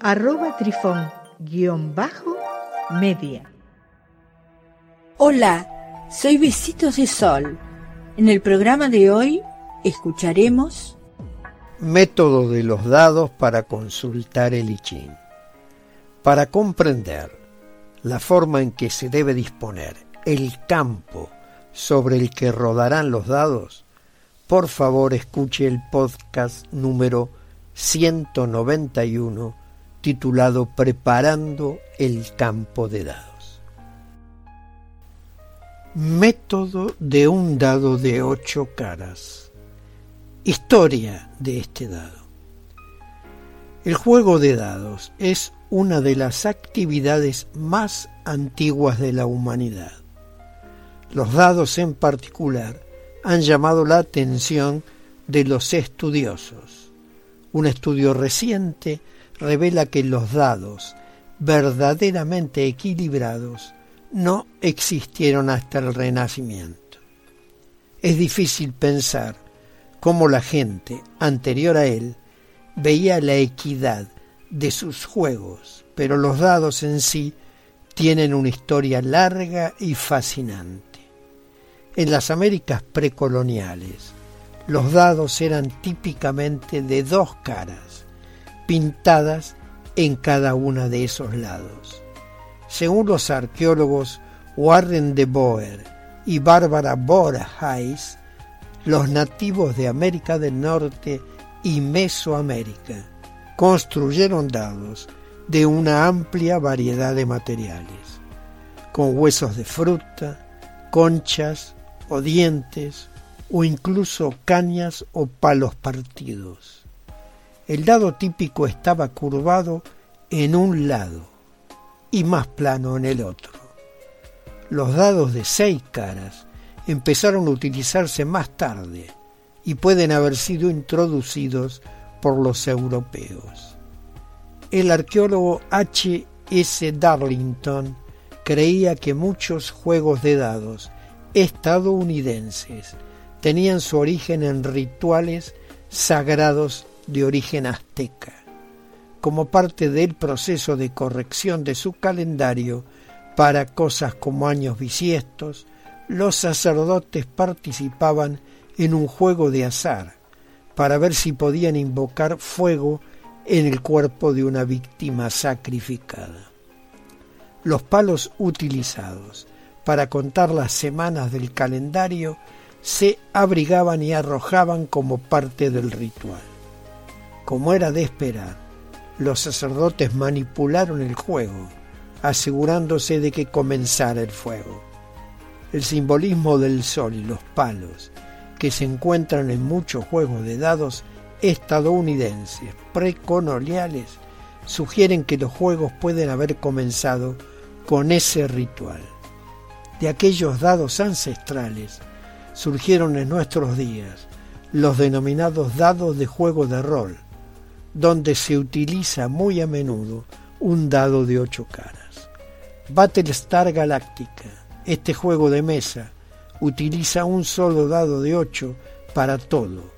arroba trifón-media. Hola, soy Besitos de Sol. En el programa de hoy escucharemos Método de los dados para consultar el I Ching. Para comprender la forma en que se debe disponer el campo sobre el que rodarán los dados, por favor escuche el podcast número 191 titulado Preparando el campo de dados. Método de un dado de ocho caras. Historia de este dado. El juego de dados es una de las actividades más antiguas de la humanidad. Los dados en particular han llamado la atención de los estudiosos. Un estudio reciente revela que los dados verdaderamente equilibrados no existieron hasta el Renacimiento. Es difícil pensar cómo la gente anterior a él veía la equidad de sus juegos, pero los dados en sí tienen una historia larga y fascinante. En las Américas precoloniales, los dados eran típicamente de dos caras, pintadas en cada una de esos lados. Según los arqueólogos Warren de Boer y Bárbara Borhais, los nativos de América del Norte y Mesoamérica construyeron dados de una amplia variedad de materiales, con huesos de fruta, conchas, o dientes o incluso cañas o palos partidos. El dado típico estaba curvado en un lado y más plano en el otro. Los dados de seis caras empezaron a utilizarse más tarde y pueden haber sido introducidos por los europeos. El arqueólogo H. S. Darlington creía que muchos juegos de dados estadounidenses tenían su origen en rituales sagrados de origen azteca. Como parte del proceso de corrección de su calendario para cosas como años bisiestos, los sacerdotes participaban en un juego de azar para ver si podían invocar fuego en el cuerpo de una víctima sacrificada. Los palos utilizados para contar las semanas del calendario, se abrigaban y arrojaban como parte del ritual. Como era de esperar, los sacerdotes manipularon el juego, asegurándose de que comenzara el fuego. El simbolismo del sol y los palos, que se encuentran en muchos juegos de dados estadounidenses precoloniales, sugieren que los juegos pueden haber comenzado con ese ritual de aquellos dados ancestrales surgieron en nuestros días los denominados dados de juego de rol, donde se utiliza muy a menudo un dado de ocho caras. Battlestar Galactica, este juego de mesa, utiliza un solo dado de ocho para todo,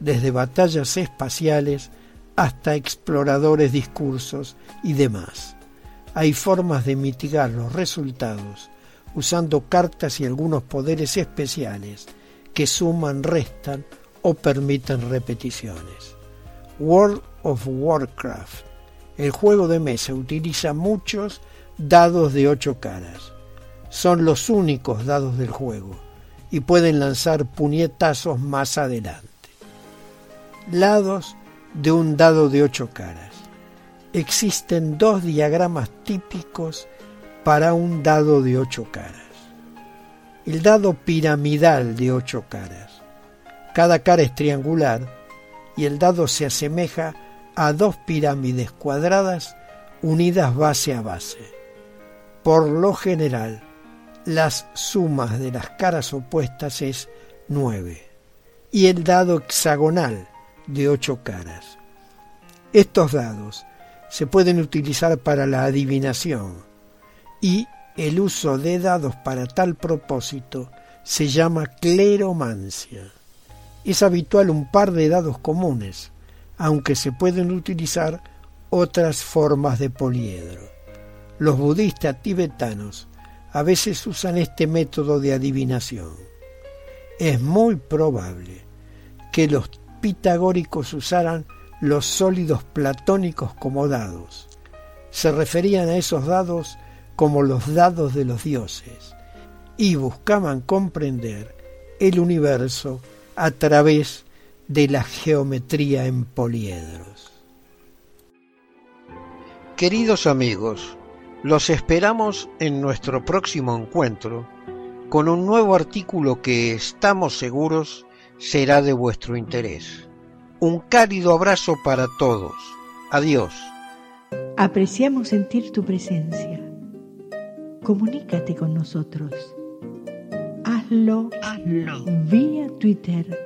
desde batallas espaciales hasta exploradores discursos y demás. Hay formas de mitigar los resultados usando cartas y algunos poderes especiales que suman, restan o permiten repeticiones. World of Warcraft. El juego de mesa utiliza muchos dados de ocho caras. Son los únicos dados del juego y pueden lanzar puñetazos más adelante. Lados de un dado de ocho caras. Existen dos diagramas típicos para un dado de ocho caras. El dado piramidal de ocho caras. Cada cara es triangular y el dado se asemeja a dos pirámides cuadradas unidas base a base. Por lo general, las sumas de las caras opuestas es 9 y el dado hexagonal de 8 caras. Estos dados se pueden utilizar para la adivinación y el uso de dados para tal propósito se llama cleromancia. Es habitual un par de dados comunes, aunque se pueden utilizar otras formas de poliedro. Los budistas tibetanos a veces usan este método de adivinación. Es muy probable que los pitagóricos usaran los sólidos platónicos como dados. Se referían a esos dados como los dados de los dioses y buscaban comprender el universo a través de la geometría en poliedros. Queridos amigos, los esperamos en nuestro próximo encuentro con un nuevo artículo que estamos seguros será de vuestro interés. Un cálido abrazo para todos. Adiós. Apreciamos sentir tu presencia. Comunícate con nosotros. Hazlo, Hazlo. vía Twitter